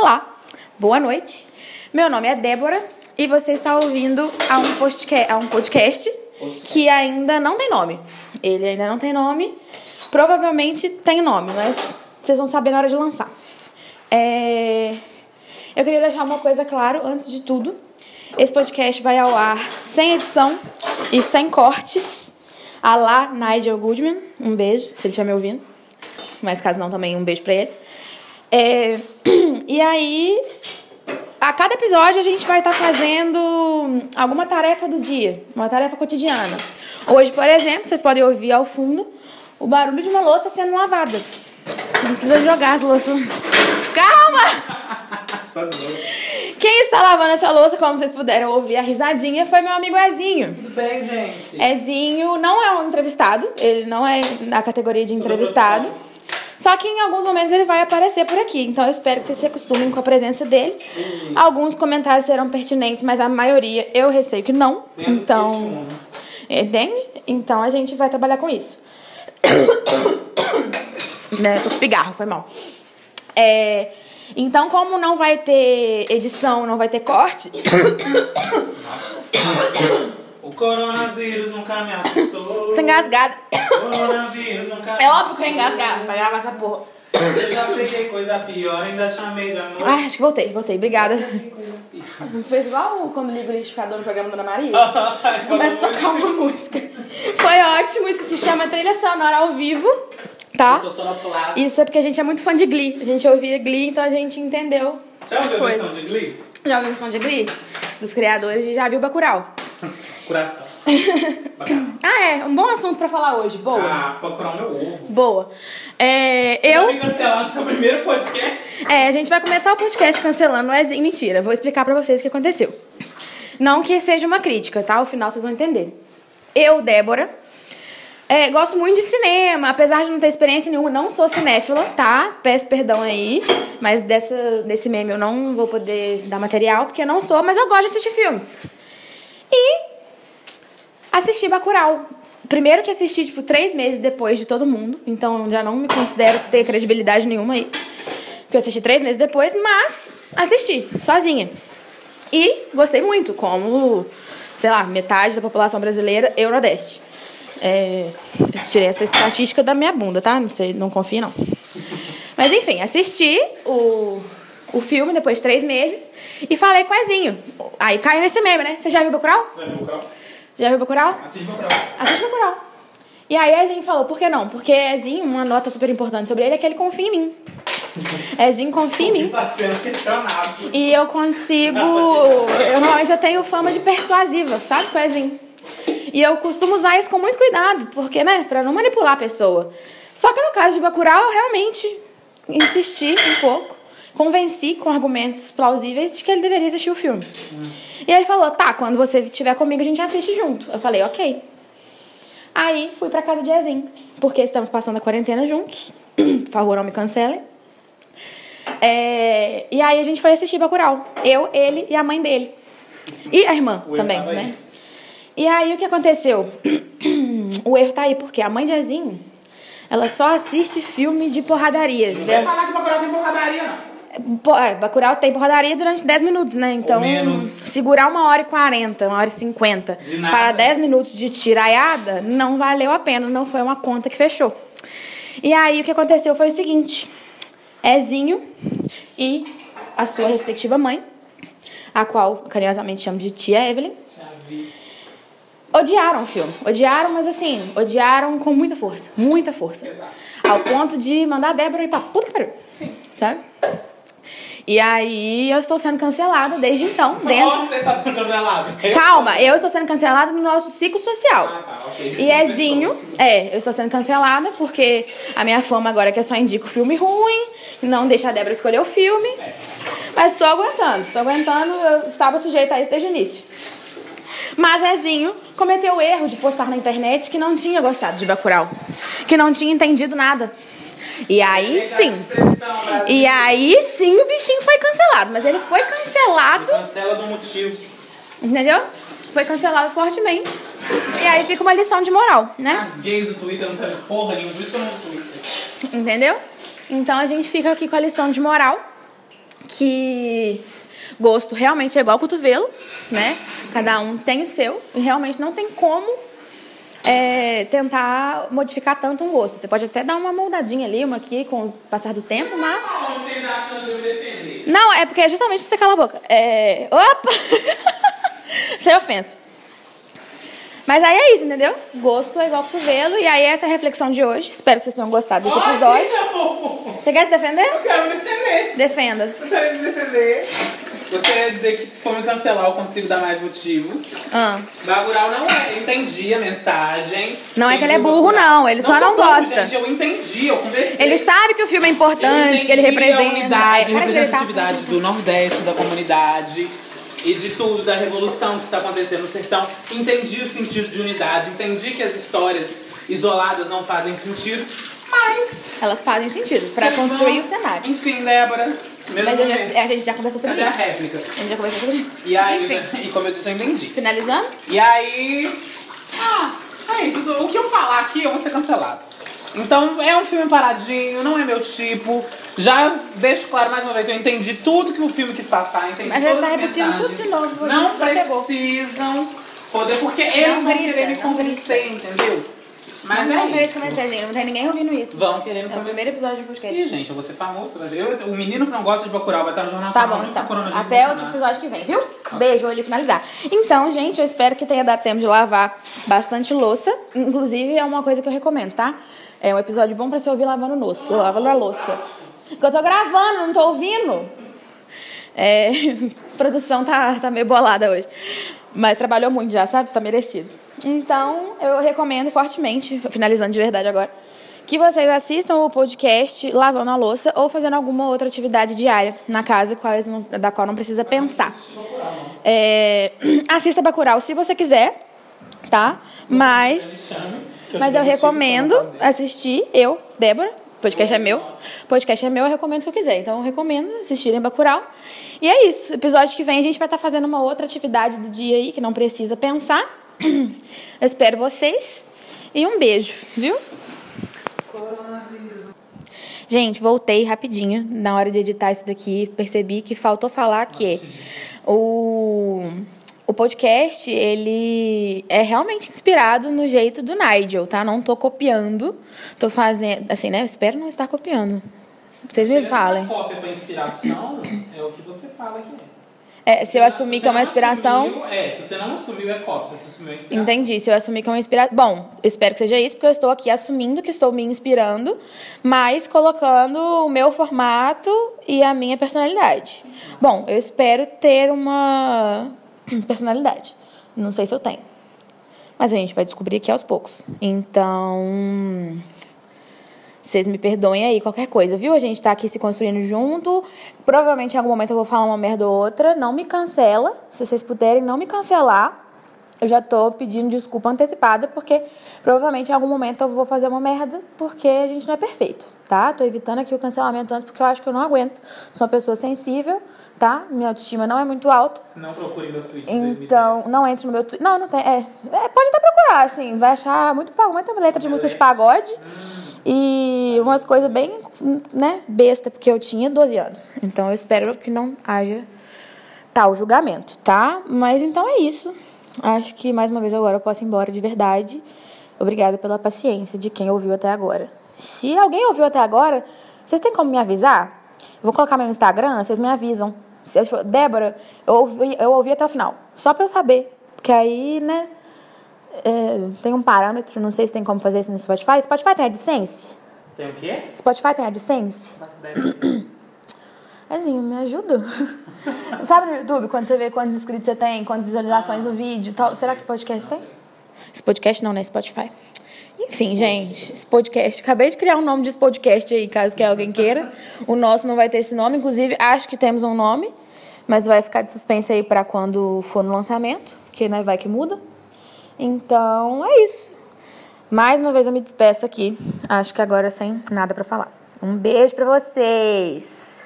Olá, boa noite. Meu nome é Débora e você está ouvindo a um, postca- a um podcast que ainda não tem nome. Ele ainda não tem nome. Provavelmente tem nome, mas vocês vão saber na hora de lançar. É, Eu queria deixar uma coisa claro antes de tudo. Esse podcast vai ao ar sem edição e sem cortes. A lá Nigel Goodman. Um beijo, se ele estiver me ouvindo. Mas caso não, também um beijo pra ele. É, E aí, a cada episódio a gente vai estar fazendo alguma tarefa do dia, uma tarefa cotidiana. Hoje, por exemplo, vocês podem ouvir ao fundo o barulho de uma louça sendo lavada. Não precisa jogar as louças. Calma! Quem está lavando essa louça, como vocês puderam ouvir a risadinha, foi meu amigo Ezinho. Tudo bem, gente? Ezinho não é um entrevistado, ele não é na categoria de entrevistado. Só que em alguns momentos ele vai aparecer por aqui. Então eu espero que vocês se acostumem com a presença dele. Alguns comentários serão pertinentes, mas a maioria eu receio que não. Então. Entende? Então a gente vai trabalhar com isso. né? Tô com pigarro, foi mal. É, então, como não vai ter edição, não vai ter corte, coronavírus nunca me assustou. tô engasgada. Coronavírus nunca me É óbvio que eu engasgar pra gravar essa porra. Eu já peguei coisa pior, ainda chamei de amor. Ai, acho que voltei, voltei. Obrigada. Fez igual quando liga o liquidificador no programa da Ana Maria. Começa a tocar uma música. Foi ótimo, isso se chama trilha sonora ao vivo, tá? Isso é porque a gente é muito fã de Glee. A gente ouvia Glee, então a gente entendeu Já as ouviu a versão coisas. de Glee? Já ouviu a versão de Glee? Dos criadores de Já Viu Bacurau. Coração. Ah, é. Um bom assunto pra falar hoje. Boa. Ah, procurar o meu ovo. Boa. É, Eu... eu... me cancelar no seu primeiro podcast. É, a gente vai começar o podcast cancelando o Ezinho. Mentira, vou explicar pra vocês o que aconteceu. Não que seja uma crítica, tá? Ao final vocês vão entender. Eu, Débora, é, gosto muito de cinema, apesar de não ter experiência nenhuma, não sou cinéfila, tá? Peço perdão aí, mas dessa, desse meme eu não vou poder dar material, porque eu não sou, mas eu gosto de assistir filmes. Assisti Bacurau. Primeiro que assisti, tipo, três meses depois de todo mundo. Então já não me considero ter credibilidade nenhuma aí. Porque eu assisti três meses depois, mas assisti, sozinha. E gostei muito, como, sei lá, metade da população brasileira e o Nordeste. É, eu tirei essa estatística da minha bunda, tá? Não sei, não confio não. Mas enfim, assisti o, o filme depois de três meses e falei com o Ezinho. Aí caiu nesse meme, né? Você já viu Bacurau? No vocal? Você já viu Bacurau? Assiste meu Assiste Bacurau. E aí Ezinho falou, por que não? Porque Ezinho, uma nota super importante sobre ele é que ele confia em mim. Ezinho confia em mim. E eu consigo. Eu normalmente eu tenho fama de persuasiva, sabe, com Ezinho? E eu costumo usar isso com muito cuidado, porque, né, pra não manipular a pessoa. Só que no caso de Bacurau, eu realmente insisti um pouco, convenci com argumentos plausíveis de que ele deveria assistir o filme. E ele falou: tá, quando você estiver comigo, a gente assiste junto. Eu falei: ok. Aí fui pra casa de Ezinho, porque estamos passando a quarentena juntos. Por favor, não me cancelem. É, e aí a gente foi assistir Bacurau. Eu, ele e a mãe dele. E a irmã O também, né? E aí o que aconteceu? o erro tá aí, porque a mãe de Ezinho, ela só assiste filme de porradaria. Não vai falar que Bacurau tem porradaria, não. É, Bacurau tem porradaria durante 10 minutos, né? Então, segurar uma hora e 40, uma hora e 50 De nada. para 10 minutos de tiraiada não valeu a pena, não foi uma conta que fechou. E aí o que aconteceu foi o seguinte: Ezinho e a sua respectiva mãe, a qual carinhosamente chamo de tia Evelyn, odiaram o filme. Odiaram, mas assim, odiaram com muita força. Muita força. Exato. Ao ponto de mandar a Débora ir pra puta que pariu. Sim. Sabe? E aí eu estou sendo cancelada desde então, dentro. Você está sendo cancelado? Calma, eu estou sendo cancelada no nosso ciclo social. Ah, tá, ok. E Ezinho, é, eu estou sendo cancelada porque a minha fama agora é que eu só indico filme ruim, não deixa a Débora escolher o filme. Mas estou aguentando, estou aguentando, eu estava sujeita a isso desde o início. Mas Ezinho cometeu o erro de postar na internet que não tinha gostado de Bacurau, que não tinha entendido nada. E aí sim. E aí sim o bichinho foi cancelado, mas ele foi cancelado Cancela do motivo. Entendeu? Foi cancelado fortemente. E aí fica uma lição de moral, né? As gays do Twitter não sabem porra nenhuma, por isso eu não Twitter. Entendeu? Então a gente fica aqui com a lição de moral que gosto realmente é igual cotovelo, né? Cada um tem o seu e realmente não tem como é, tentar modificar tanto um gosto. Você pode até dar uma moldadinha ali, uma aqui com o passar do tempo, mas. Como você acha de eu defender? Não, é porque é justamente pra você calar a boca. É. Opa! Sem ofensa. Mas aí é isso, entendeu? Gosto é igual cotovelo. E aí essa é a reflexão de hoje. Espero que vocês tenham gostado desse episódio. Ai. Você quer se defender? Eu quero me defender. Defenda. Gostaria de me defender. Gostaria de dizer que se for me cancelar, eu consigo dar mais motivos. Ah. Bacurau não é. Eu entendi a mensagem. Não é que ele é burro, não. Ele só não burro, gosta. Gente, eu entendi, eu conversei. Ele sabe que o filme é importante, que ele representa. a unidade, É, tá- representatividade do Nordeste, da comunidade e de tudo, da revolução que está acontecendo no sertão. Entendi o sentido de unidade, entendi que as histórias isoladas não fazem sentido, mas. Elas fazem sentido pra vocês construir vão- o cenário. Enfim, Débora. Meu Mas eu já- a gente já conversou sobre isso. réplica. A gente já conversou sobre isso. E aí, Enfim. já- e como eu disse, eu entendi. Finalizando? E aí. Ah, é isso. O que eu falar aqui, eu vou ser cancelado. Então, é um filme paradinho, não é meu tipo. Já deixo claro mais uma vez que eu entendi tudo que o filme quis passar, entendi Mas todas tá as repetindo mensagens. tudo de novo, Não já pegou. precisam poder, porque eles vão grita, querer me não convencer, entendeu? Mas não é te isso. gente. Não tem ninguém ouvindo isso. Vão querer me É o convencer. primeiro episódio Ih, podcast. gente, eu vou ser famoso. Eu- o menino que não gosta de Bacurau vai estar no Jornal Tá bom, então. o Até o episódio que vem, viu? Beijo, vou ali finalizar. Então, gente, eu espero que tenha dado tempo de lavar bastante louça. Inclusive, é uma coisa que eu recomendo, tá? É um episódio bom pra você ouvir lavando louça. Lavando a louça. Porque eu tô gravando, não tô ouvindo. É, a produção tá, tá meio bolada hoje. Mas trabalhou muito já, sabe? Tá merecido. Então, eu recomendo fortemente, finalizando de verdade agora, que vocês assistam o podcast lavando a louça ou fazendo alguma outra atividade diária na casa, da qual não precisa pensar. É, assista Bacurau se você quiser, tá? Mas, mas eu recomendo assistir, eu, Débora, podcast é meu, podcast é meu, eu recomendo o que eu quiser. Então eu recomendo assistirem Bacurau. E é isso, episódio que vem a gente vai estar fazendo uma outra atividade do dia aí, que não precisa pensar. Eu espero vocês e um beijo, viu? Gente, voltei rapidinho na hora de editar isso daqui. Percebi que faltou falar que o, o podcast, ele é realmente inspirado no jeito do Nigel, tá? Não tô copiando. Tô fazendo, assim, né? Eu espero não estar copiando. Vocês me falem. cópia pra inspiração é o que você fala que é. Se eu assumir que é uma inspiração... assumiu, é, se você não assumiu é cópia, se você assumiu é inspiração. Entendi. Se eu assumir que é uma inspiração. Bom, espero que seja isso, porque eu estou aqui assumindo que estou me inspirando, mas colocando o meu formato e a minha personalidade. Bom, eu espero ter uma personalidade. Não sei se eu tenho. Mas a gente vai descobrir aqui aos poucos. Então. Vocês me perdoem aí, qualquer coisa, viu? A gente tá aqui se construindo junto. Provavelmente em algum momento eu vou falar uma merda ou outra. Não me cancela. Se vocês puderem não me cancelar, eu já tô pedindo desculpa antecipada, porque provavelmente em algum momento eu vou fazer uma merda, porque a gente não é perfeito, tá? Tô evitando aqui o cancelamento antes, porque eu acho que eu não aguento. Sou uma pessoa sensível, tá? Minha autoestima não é muito alta. Não procure meus tweets Então, não entre no meu Twitter. Não, não tem. É, é, pode até procurar, assim. Vai achar muito, muita letra de música de pagode. E umas coisas bem, né, besta, porque eu tinha 12 anos. Então eu espero que não haja tal julgamento, tá? Mas então é isso. Acho que mais uma vez agora eu posso ir embora de verdade. Obrigada pela paciência de quem ouviu até agora. Se alguém ouviu até agora, vocês têm como me avisar? Eu vou colocar meu Instagram, vocês me avisam. Débora, eu ouvi, eu ouvi até o final. Só pra eu saber. Porque aí, né? É, tem um parâmetro, não sei se tem como fazer isso no Spotify. Spotify tem AdSense? Tem o quê? Spotify tem AdSense? Faço ideia. Ezinho, me ajuda. Sabe no YouTube, quando você vê quantos inscritos você tem, quantas visualizações no vídeo e tal? Será que esse podcast tem? Esse podcast não, né? Spotify. Enfim, gente, esse podcast. Acabei de criar um nome desse podcast aí, caso que alguém queira. O nosso não vai ter esse nome, inclusive acho que temos um nome, mas vai ficar de suspense aí pra quando for no lançamento, porque né, vai que muda. Então, é isso. Mais uma vez eu me despeço aqui. Acho que agora sem nada pra falar. Um beijo pra vocês.